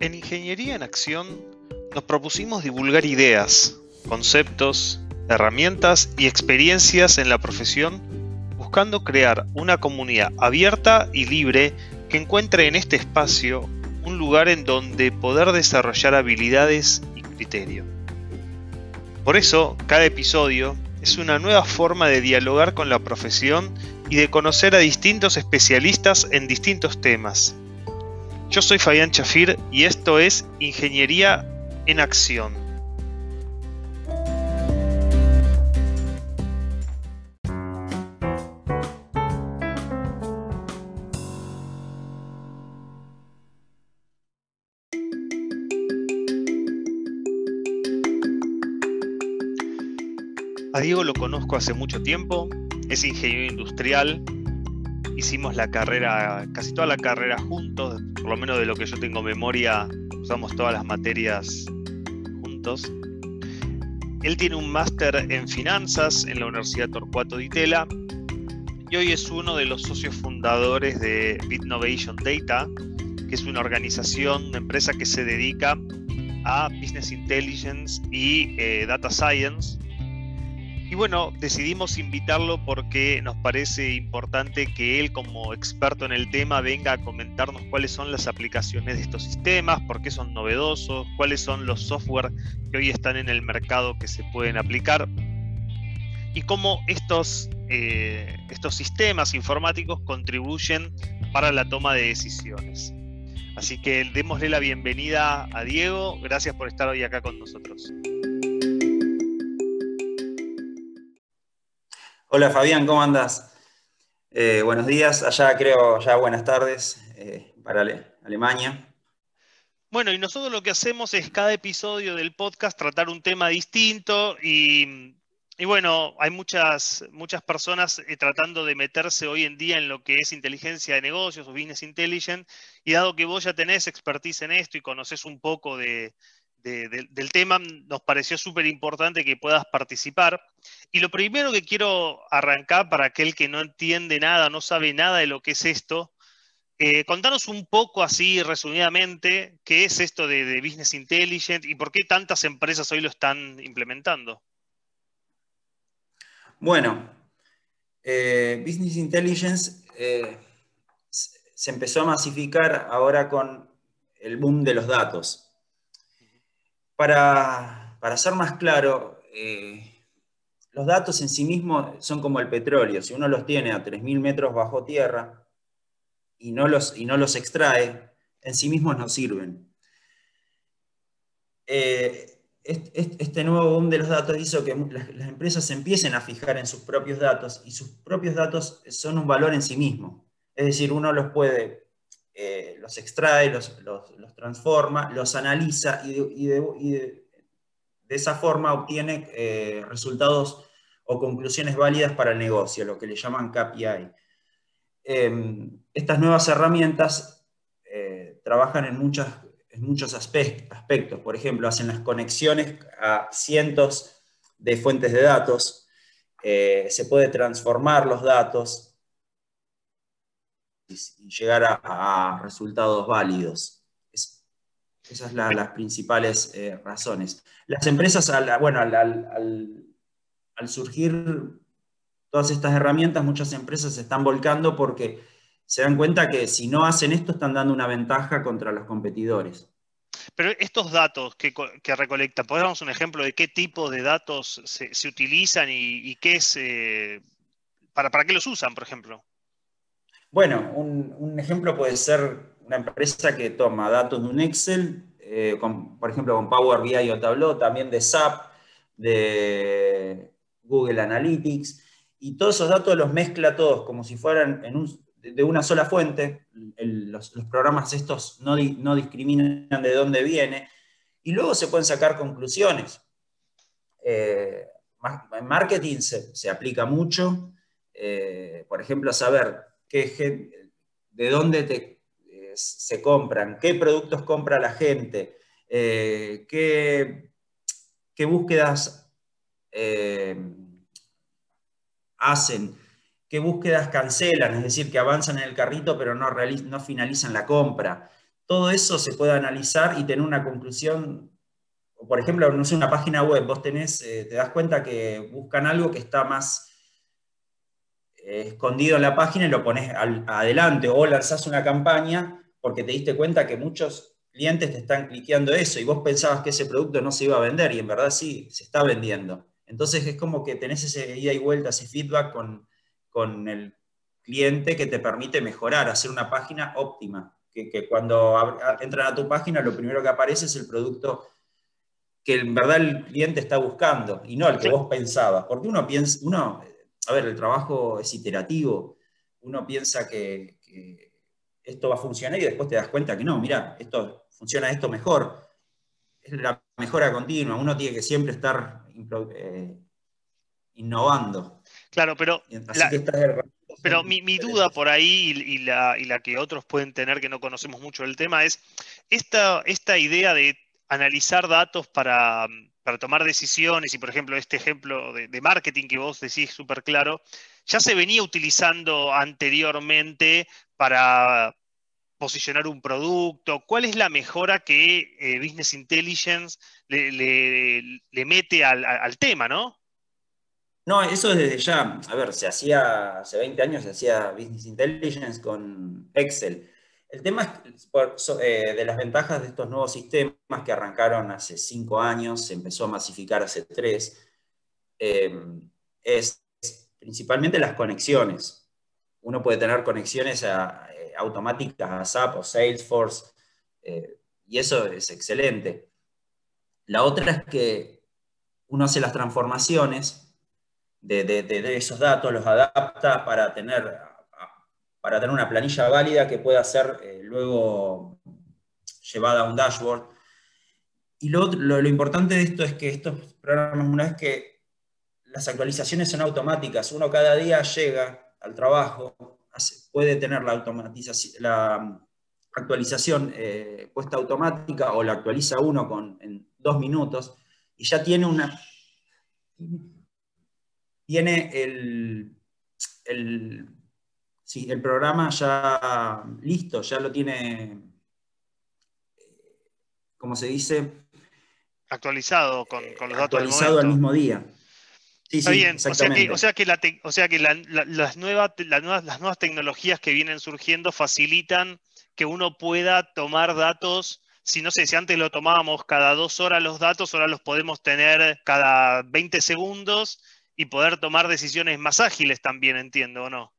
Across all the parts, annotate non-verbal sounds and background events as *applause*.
En Ingeniería en Acción nos propusimos divulgar ideas, conceptos, herramientas y experiencias en la profesión buscando crear una comunidad abierta y libre que encuentre en este espacio un lugar en donde poder desarrollar habilidades y criterio. Por eso, cada episodio es una nueva forma de dialogar con la profesión y de conocer a distintos especialistas en distintos temas. Yo soy Fabián Chafir y esto es Ingeniería en Acción. A Diego lo conozco hace mucho tiempo, es ingeniero industrial, hicimos la carrera, casi toda la carrera juntos, lo menos de lo que yo tengo memoria, usamos todas las materias juntos. Él tiene un máster en finanzas en la Universidad Torcuato Di Tella y hoy es uno de los socios fundadores de Bitnovation Data, que es una organización, una empresa que se dedica a Business Intelligence y eh, Data Science y bueno, decidimos invitarlo porque nos parece importante que él como experto en el tema venga a comentarnos cuáles son las aplicaciones de estos sistemas, por qué son novedosos, cuáles son los software que hoy están en el mercado que se pueden aplicar y cómo estos, eh, estos sistemas informáticos contribuyen para la toma de decisiones. Así que démosle la bienvenida a Diego. Gracias por estar hoy acá con nosotros. Hola Fabián, ¿cómo andas? Eh, buenos días, allá creo ya buenas tardes eh, para Alemania. Bueno, y nosotros lo que hacemos es cada episodio del podcast tratar un tema distinto y, bueno, hay muchas, muchas personas eh, tratando de meterse hoy en día en lo que es inteligencia de negocios o business intelligence y dado que vos ya tenés expertise en esto y conoces un poco de, del tema, nos pareció súper importante que puedas participar. Y lo primero que quiero arrancar para aquel que no entiende nada, no sabe nada de lo que es esto, eh, contanos un poco así resumidamente qué es esto de, Business Intelligence y por qué tantas empresas hoy lo están implementando. Bueno, eh, Business Intelligence eh, se empezó a masificar ahora con el boom de los datos. Para, ser más claro, eh, los datos en sí mismos son como el petróleo. Si uno los tiene a 3.000 metros bajo tierra y no, los, y no los extrae, en sí mismos no sirven. Eh, este nuevo boom de los datos hizo que las empresas se empiecen a fijar en sus propios datos y sus propios datos son un valor en sí mismo. Es decir, uno los puede eh, los extrae, los, transforma, los analiza y de, esa forma obtiene eh, resultados o conclusiones válidas para el negocio, lo que le llaman KPI. Em, estas nuevas herramientas eh, trabajan en muchos aspectos, por ejemplo, hacen las conexiones a cientos de fuentes de datos, se puede transformar los datos, y llegar a, resultados válidos. esas son las principales eh, razones. Las empresas, bueno, al, surgir todas estas herramientas, muchas empresas se están volcando porque se dan cuenta que si no hacen esto están dando una ventaja contra los competidores. Pero estos datos que, recolectan, ¿podemos un ejemplo de qué tipo de datos se, utilizan y, qué es, eh, para, para qué los usan, por ejemplo? Bueno, un, ejemplo puede ser una empresa que toma datos de un Excel, eh, por ejemplo con Power BI o Tableau, también de SAP, de Google Analytics, y todos esos datos los mezcla todos como si fueran de una sola fuente. los, programas estos no, discriminan de dónde viene, y luego se pueden sacar conclusiones. Eh, en marketing se, aplica mucho, eh, por ejemplo, saber de dónde eh, se compran, qué productos compra la gente, eh, qué, búsquedas eh, hacen, qué búsquedas cancelan, es decir, que avanzan en el carrito pero no, no finalizan la compra. todo eso se puede analizar y tener una conclusión. Por ejemplo, no sé, una página web, vos tenés, te das cuenta que buscan algo que está más escondido en la página y lo pones adelante o lanzás una campaña porque te diste cuenta que muchos clientes te están cliqueando eso y vos pensabas que ese producto no se iba a vender y en verdad sí, se está vendiendo. Entonces es como que tenés ese ida y vuelta, ese feedback con, con el cliente que te permite mejorar, hacer una página óptima que, cuando entran a tu página lo primero que aparece es el producto que en verdad el cliente está buscando y no el que vos pensabas. Porque uno piensa, uno, a ver, el trabajo es iterativo, uno piensa que, esto va a funcionar y después te das cuenta que no, mira, esto funciona esto mejor. Es la mejora continua, uno tiene que siempre estar eh, innovando. Claro, pero pero mi, duda por ahí y, la, que otros pueden tener que no conocemos mucho del tema es esta, esta idea de analizar datos para, tomar decisiones y por ejemplo este ejemplo de, marketing que vos decís súper claro, ya se venía utilizando anteriormente para posicionar un producto? ¿Cuál es la mejora que eh, Business Intelligence le, mete al, al, tema, no? No, eso desde ya, a ver, se hacía, hace 20 años se hacía Business Intelligence con Excel. El tema eh, de las ventajas de estos nuevos sistemas que arrancaron hace 5 años, se empezó a masificar hace 3, eh, es principalmente las conexiones. Uno puede tener conexiones eh, automáticas a SAP o Salesforce, y eso es excelente. La otra es que uno hace las transformaciones de, esos datos, los adapta para tener, para tener una planilla válida que pueda ser eh, luego llevada a un dashboard. Y lo, importante de esto es que estos programas, una vez que las actualizaciones son automáticas, uno cada día llega al trabajo, puede tener la, automatización, la actualización eh, puesta automática o la actualiza uno con, en dos minutos y ya tiene una tiene el, el programa ya listo, ya lo tiene, ¿cómo se dice? Actualizado con, los datos Actualizado al mismo día. Sí, Está bien, o sea que, o sea que, o sea que las, nuevas, las, nuevas, las nuevas tecnologías que vienen surgiendo facilitan que uno pueda tomar datos si no sé, si antes lo tomábamos cada dos horas los datos, ahora los podemos tener cada 20 segundos y poder tomar decisiones más ágiles también, entiendo, ¿o no?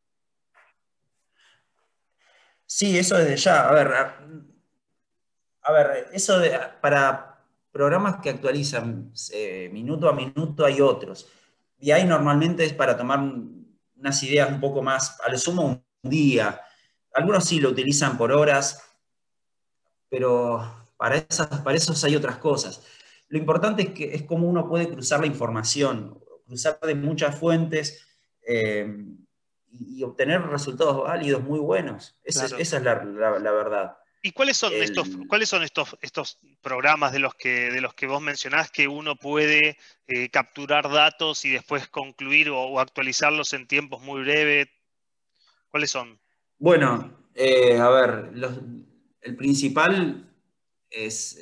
Sí, eso desde ya. A ver, a, ver, eso de, para programas que actualizan eh, minuto a minuto hay otros. Y ahí normalmente es para tomar unas ideas un poco más, a lo sumo un día. Algunos sí lo utilizan por horas, pero para, esas, para eso hay otras cosas. Lo importante es que es cómo uno puede cruzar la información cruzar de muchas fuentes eh, y, obtener resultados válidos muy buenos. Esa, es, la, verdad. ¿Y cuáles son, estos, cuáles son estos, estos programas de los, que, de los que vos mencionás que uno puede eh, capturar datos y después concluir o, actualizarlos en tiempos muy breves? ¿Cuáles son? Bueno, eh, a ver, el principal es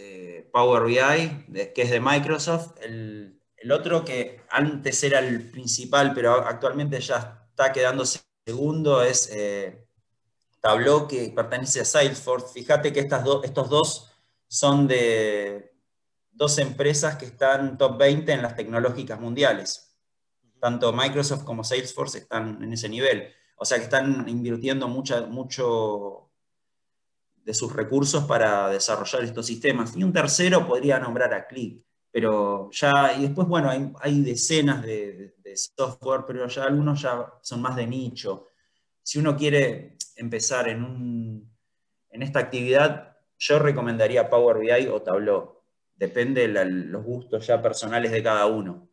Power BI, que es de Microsoft. El, el otro que antes era el principal, pero actualmente ya está quedando segundo, es eh, Tableau, que pertenece a Salesforce. Fíjate que estas estos dos son de dos empresas que están top 20 en las tecnológicas mundiales. Tanto Microsoft como Salesforce están en ese nivel. O sea que están invirtiendo mucho de sus recursos para desarrollar estos sistemas. Y un tercero podría nombrar a Click pero ya, y después, bueno, hay, decenas de, software, pero ya algunos ya son más de nicho. Si uno quiere empezar en, un, en esta actividad, yo recomendaría Power BI o Tableau. Depende de los gustos ya personales de cada uno.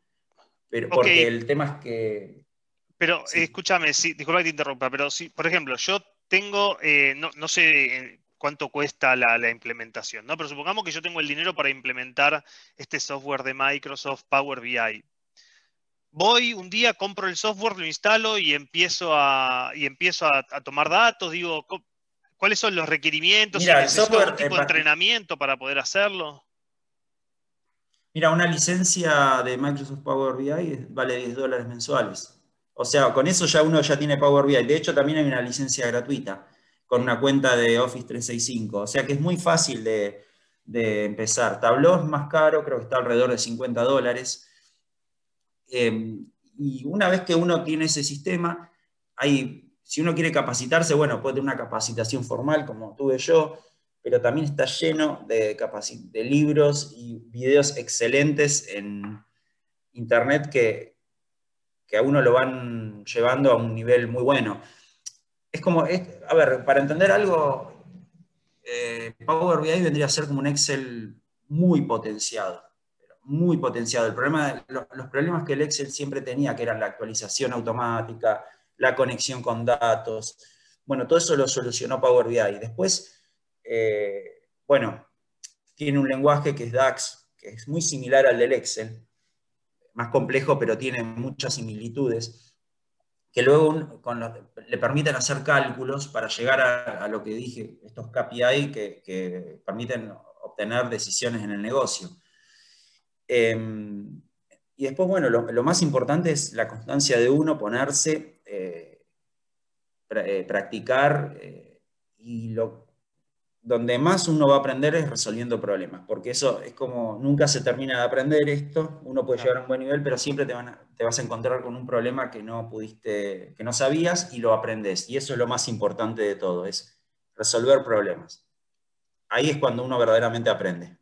Pero, Porque el tema es que... Pero escúchame, sí, disculpa que te interrumpa, pero si, por ejemplo, yo tengo, eh, no, no, sé cuánto cuesta la, implementación, ¿no? Pero supongamos que yo tengo el dinero para implementar este software de Microsoft Power BI. Voy un día, compro el software, lo instalo y empiezo a, y empiezo a, tomar datos, digo, ¿Cuáles son los requerimientos? Mira, el software, tipo de entrenamiento para poder hacerlo? Mira, una licencia de Microsoft Power BI vale 10 dólares mensuales. O sea, con eso ya uno ya tiene Power BI. De hecho, también hay una licencia gratuita con una cuenta de Office 365. O sea que es muy fácil de, empezar. Tableau es más caro, creo que está alrededor de 50 dólares. Eh, y una vez que uno tiene ese sistema, hay si uno quiere capacitarse, bueno, puede tener una capacitación formal como tuve yo, pero también está lleno de, de libros y videos excelentes en Internet que, a uno lo van llevando a un nivel muy bueno. Es como, a ver, para entender algo, eh, Power BI vendría a ser como un Excel muy potenciado, muy potenciado. El problema, los problemas que el Excel siempre tenía, que eran la actualización automática, la conexión con datos. Bueno, todo eso lo solucionó Power BI. Después, eh, bueno, tiene un lenguaje que es DAX, que es muy similar al del Excel, más complejo, pero tiene muchas similitudes, que luego le permiten hacer cálculos para llegar a, lo que dije, estos KPI que, permiten obtener decisiones en el negocio. Em, y después, bueno, lo, más importante es la constancia de uno, ponerse, eh, eh, practicar, eh, y lo, donde más uno va a aprender es resolviendo problemas, porque eso es como, nunca se termina de aprender esto, uno puede llegar a un buen nivel, pero siempre te, te vas a encontrar con un problema que no pudiste, que no sabías y lo aprendes, y eso es lo más importante de todo, es resolver problemas. Ahí es cuando uno verdaderamente aprende.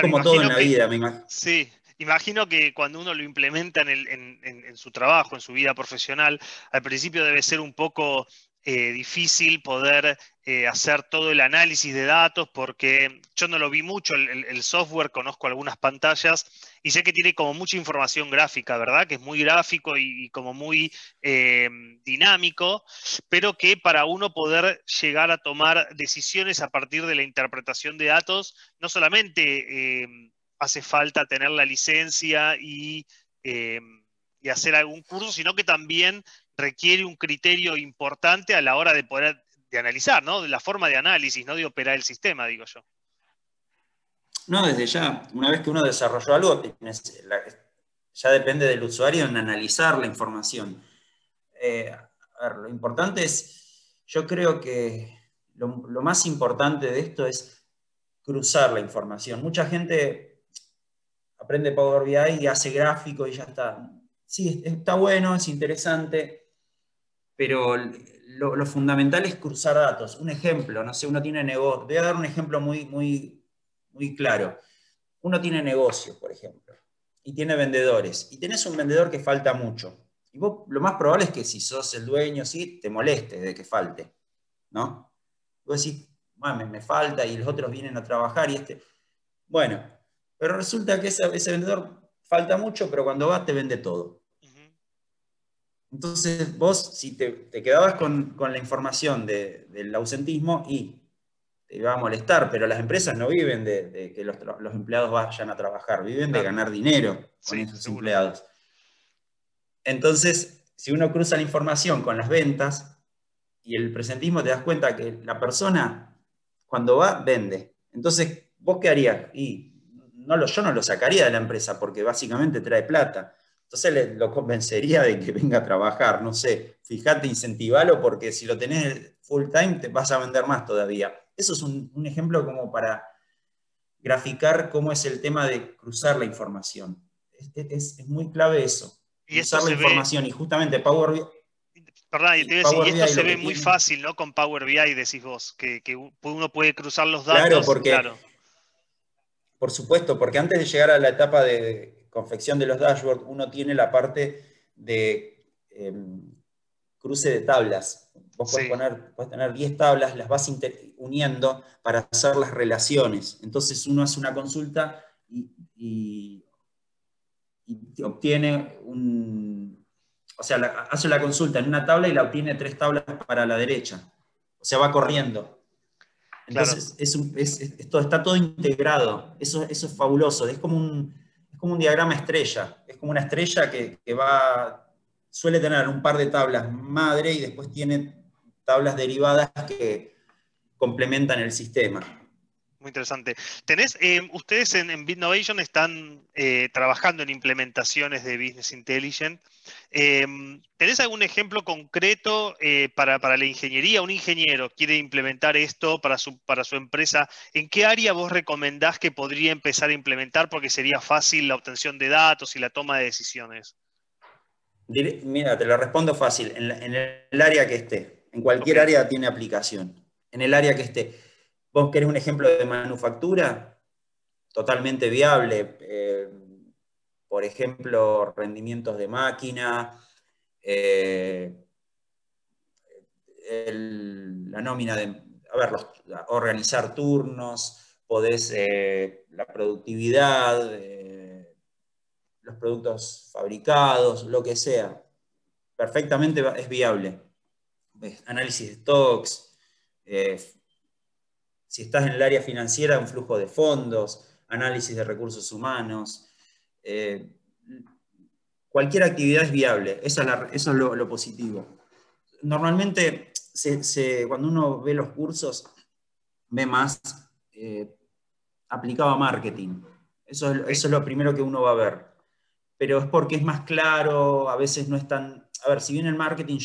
Como todo en la vida, me imagino. Sí, imagino que cuando uno lo implementa en, su trabajo, en su vida profesional, al principio debe ser un poco eh, difícil poder eh, hacer todo el análisis de datos porque yo no lo vi mucho, el, software, conozco algunas pantallas y sé que tiene como mucha información gráfica, ¿verdad? Que es muy gráfico y, como muy eh, dinámico, pero que para uno poder llegar a tomar decisiones a partir de la interpretación de datos, no solamente hace falta tener la licencia eh, y, hacer algún curso, sino que también requiere un criterio importante a la hora de poder de analizar, ¿no? De la forma de análisis, no de operar el sistema, digo yo. No, desde ya, una vez que uno desarrolló algo, ya depende del usuario en analizar la información. Eh, a ver, lo importante es, yo creo que lo, lo más importante de esto es cruzar la información. Mucha gente aprende Power BI y hace gráfico y ya está. Sí, está bueno, es interesante, pero lo, fundamental es cruzar datos. Un ejemplo, no sé, uno tiene negocio. Voy a dar un ejemplo muy, muy, muy claro. Uno tiene negocio, por ejemplo, y tiene vendedores, y tenés un vendedor que falta mucho. Y vos lo más probable es que si sos el dueño, sí, te moleste de que falte, ¿no? Vos decís, me, me falta y los otros vienen a trabajar y este... Bueno, pero resulta que ese, vendedor falta mucho, pero cuando va te vende todo. Entonces vos, si te, quedabas con, la información del ausentismo y te iba a molestar, pero las empresas no viven de, que los, empleados vayan a trabajar, viven de ganar dinero con esos empleados. Entonces, si uno cruza la información con las ventas y el presentismo, te das cuenta que la persona cuando va, vende. Entonces, ¿vos qué harías? Y yo no lo sacaría de la empresa porque básicamente trae plata. Entonces lo convencería de que venga a trabajar, no sé, fíjate, incentivalo porque si lo tenés full time te vas a vender más todavía. Eso es un, ejemplo como para graficar cómo es el tema de cruzar la información. Es, muy clave eso. Y cruzar la información y justamente Power BI. Perdón, y, esto se ve muy fácil, ¿no? Con Power BI, decís vos, que, uno puede cruzar los datos. Claro, porque claro. Por supuesto, porque antes de llegar a la etapa de confección de los dashboards, uno tiene la parte de em, cruce de tablas. Vos podés, poner, tener 10 tablas, las vas uniendo para hacer las relaciones. Entonces uno hace una consulta y, obtiene un... O sea, hace la consulta en una tabla y la obtiene tres tablas para la derecha. O sea, va corriendo. Entonces, esto está todo integrado. Eso, eso es fabuloso. Es como, un, como un diagrama estrella. Es como una estrella que, va, suele tener un par de tablas madre y después tiene tablas derivadas que complementan el sistema. Muy interesante. ¿Tenés, eh, ustedes en, en Bitnovation están eh, trabajando en implementaciones de Business Intelligence. Em, ¿Tenés algún ejemplo concreto eh, para, la ingeniería? Un ingeniero quiere implementar esto para su, para su empresa. ¿En qué área vos recomendás que podría empezar a implementar porque sería fácil la obtención de datos y la toma de decisiones? Mira, te lo respondo fácil. En, el área que esté. En cualquier área tiene aplicación. En el área que esté ¿Vos querés un ejemplo de manufactura? Totalmente viable. Eh, por ejemplo, rendimientos de máquina, eh, la nómina de, a ver, organizar turnos, podés, eh, la productividad, los productos fabricados, lo que sea. Perfectamente es viable. Análisis de stocks, si estás en el área financiera, un flujo de fondos, análisis de recursos humanos. Eh, cualquier actividad es viable, eso es, lo, positivo. Normalmente, cuando uno ve los cursos, ve más eh, aplicado a marketing. Eso es, lo primero que uno va a ver. Pero es porque es más claro, a veces no es tan... A ver, si bien el marketing,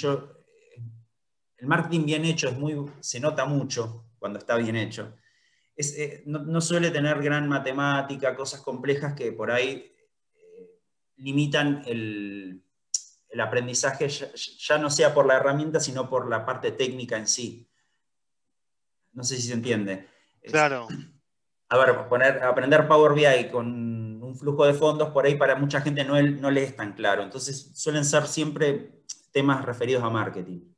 el marketing bien hecho es muy, se nota mucho, cuando está bien hecho. Eh, no, suele tener gran matemática, cosas complejas que por ahí eh, limitan el, aprendizaje, ya, no sea por la herramienta, sino por la parte técnica en sí. No sé si se entiende. Claro. *clears throat* A ver, poner, aprender Power BI con un flujo de fondos, por ahí para mucha gente no, no le es tan claro. Entonces suelen ser siempre temas referidos a marketing.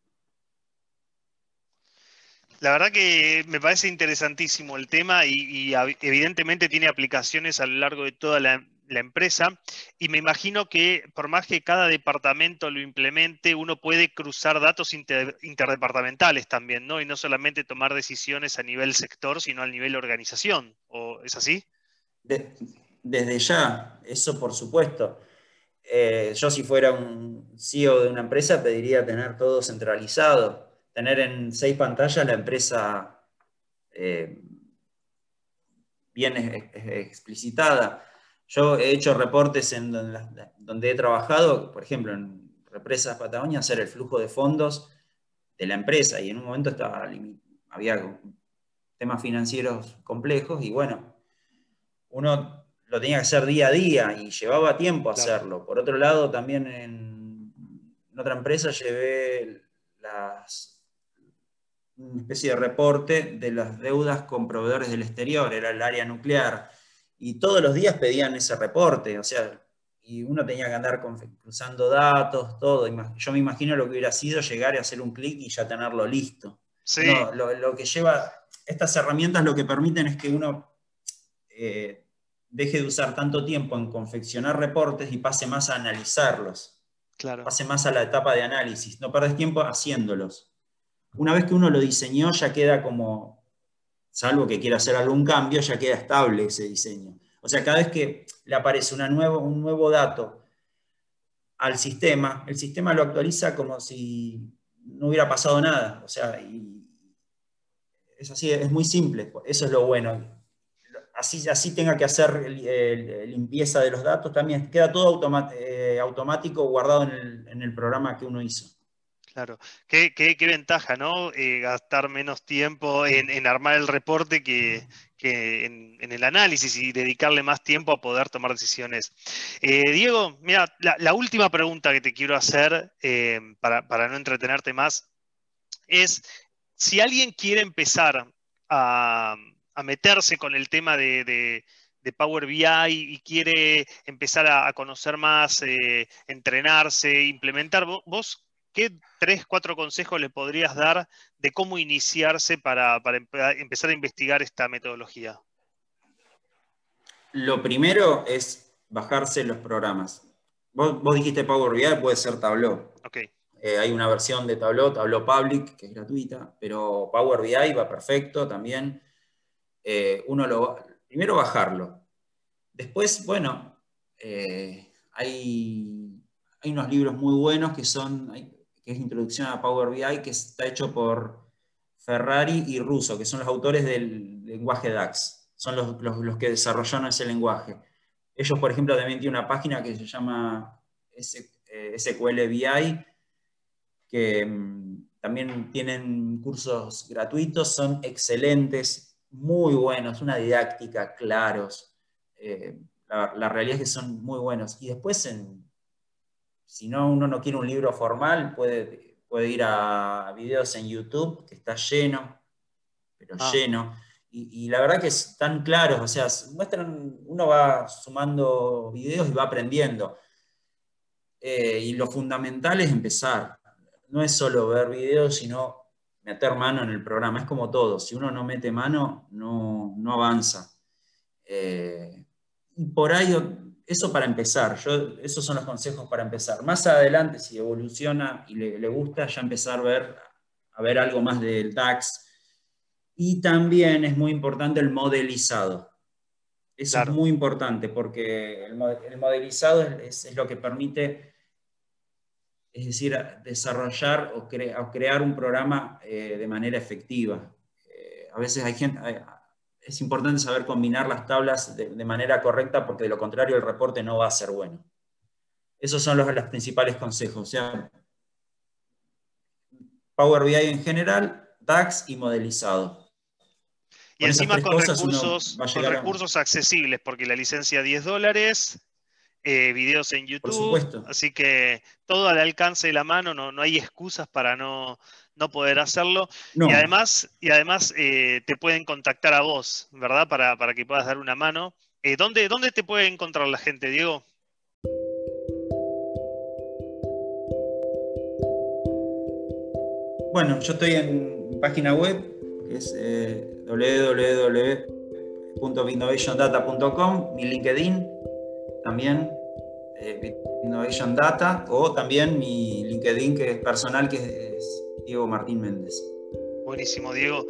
La verdad que me parece interesantísimo el tema y, evidentemente tiene aplicaciones a lo largo de toda la, empresa y me imagino que por más que cada departamento lo implemente, uno puede cruzar datos interdepartamentales también, ¿no? Y no solamente tomar decisiones a nivel sector, sino a nivel organización. ¿O es así? desde ya, eso por supuesto. Eh, yo si fuera un CEO de una empresa pediría tener todo centralizado tener en seis pantallas la empresa eh, bien explicitada. Yo he hecho reportes en donde, he trabajado, por ejemplo, en Represas Patagonia, hacer el flujo de fondos de la empresa y en un momento estaba, había temas financieros complejos y bueno, uno lo tenía que hacer día a día y llevaba tiempo hacerlo. Por otro lado, también en otra empresa llevé las una especie de reporte de las deudas con proveedores del exterior, era el área nuclear, y todos los días pedían ese reporte, o sea, y uno tenía que andar cruzando datos, todo. Yo me imagino lo que hubiera sido llegar y hacer un clic y ya tenerlo listo. lo, que lleva, estas herramientas lo que permiten es que uno eh, deje de usar tanto tiempo en confeccionar reportes y pase más a analizarlos. Claro. Pase más a la etapa de análisis. No perdes tiempo haciéndolos una vez que uno lo diseñó, ya queda como, salvo que quiera hacer algún cambio, ya queda estable ese diseño. O sea, cada vez que le aparece una nuevo, un nuevo dato al sistema, el sistema lo actualiza como si no hubiera pasado nada. O sea, es así, es muy simple, eso es lo bueno. Así, así tenga que hacer limpieza de los datos, también queda todo eh, automático guardado en el programa que uno hizo. Claro, qué, ventaja, ¿no? Eh, gastar menos tiempo en, armar el reporte que, en, el análisis y dedicarle más tiempo a poder tomar decisiones. Eh, Diego, mira, la, última pregunta que te quiero hacer eh, para, no entretenerte más es, si alguien quiere empezar a, meterse con el tema de, Power BI y quiere empezar a, conocer más, entrenarse, implementar, vos ¿qué tres, cuatro consejos le podrías dar de cómo iniciarse para, empezar a investigar esta metodología? Lo primero es bajarse los programas. Vos, dijiste Power BI, puede ser Tableau. Okay. Eh, hay una versión de Tableau, Tableau Public, que es gratuita, pero Power BI va perfecto también. Eh, uno lo primero bajarlo. Después, bueno, eh, hay, hay, unos libros muy buenos que son, que es Introducción a Power BI, que está hecho por Ferrari y Russo, que son los autores del lenguaje DAX. Son los, que desarrollaron ese lenguaje. Ellos, por ejemplo, también tienen una página que se llama SQL eh, BI, que mm, también tienen cursos gratuitos, son excelentes, muy buenos, una didáctica, claros. Eh, la, realidad es que son muy buenos. Y después, si no uno no quiere un libro formal, puede, puede ir a videos en YouTube, que está lleno, pero ah. lleno. Y, la verdad que están claros, o sea, muestran, uno va sumando videos y va aprendiendo. Eh, y lo fundamental es empezar. No es solo ver videos, sino meter mano en el programa. Es como todo. Si uno no mete mano, no, no avanza. Eh, y por ahí, eso para empezar, yo, esos son los consejos para empezar. Más adelante, si evoluciona y le, gusta, ya empezar a ver, a ver algo más del DAX. Y también es muy importante el modelizado. Eso es muy importante porque el, modelizado es, lo que permite, es decir, desarrollar o, crear un programa eh, de manera efectiva. Eh, a veces hay gente, es importante saber combinar las tablas de, manera correcta porque de lo contrario el reporte no va a ser bueno. Esos son los, principales consejos. O sea, Power BI en general, DAX y modelizado. Y encima con recursos, con recursos accesibles, porque la licencia 10 dólares, eh, videos en YouTube, así que todo al alcance de la mano, no, no hay excusas para no, no poder hacerlo. Y además, y además eh, te pueden contactar a vos, ¿verdad? Para, que puedas dar una mano. Eh, ¿dónde, ¿Dónde te puede encontrar la gente, Diego? Bueno, yo estoy en mi página web, que es eh, www.innovationdata.com, mi LinkedIn también, eh, Innovation Data, o también mi LinkedIn que es personal, que es Diego Martín Méndez. Buenísimo, Diego.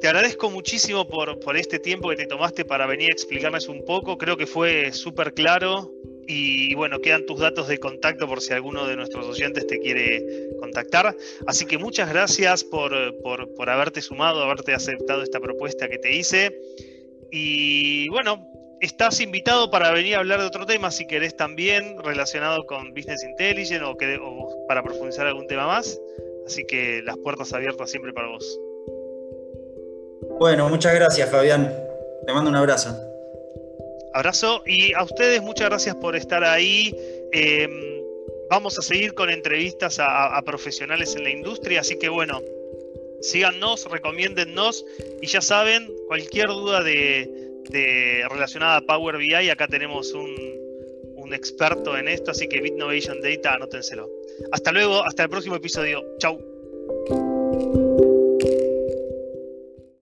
Te agradezco muchísimo por, por, este tiempo que te tomaste para venir a explicarles un poco. Creo que fue súper claro y bueno, quedan tus datos de contacto por si alguno de nuestros oyentes te quiere contactar. Así que muchas gracias por, por, por haberte sumado, haberte aceptado esta propuesta que te hice. Y bueno, estás invitado para venir a hablar de otro tema si querés también relacionado con Business Intelligence o, o para profundizar algún tema más. Así que las puertas abiertas siempre para vos. Bueno, muchas gracias Fabián. Te mando un abrazo. Abrazo y a ustedes muchas gracias por estar ahí. Em, vamos a seguir con entrevistas a, profesionales en la industria, así que bueno, síganos, recomiéndennos y ya saben, cualquier duda de, relacionada a Power BI, acá tenemos un, un experto en esto, así que Bitnovation Data, anótenselo. Hasta luego, hasta el próximo episodio. Chau.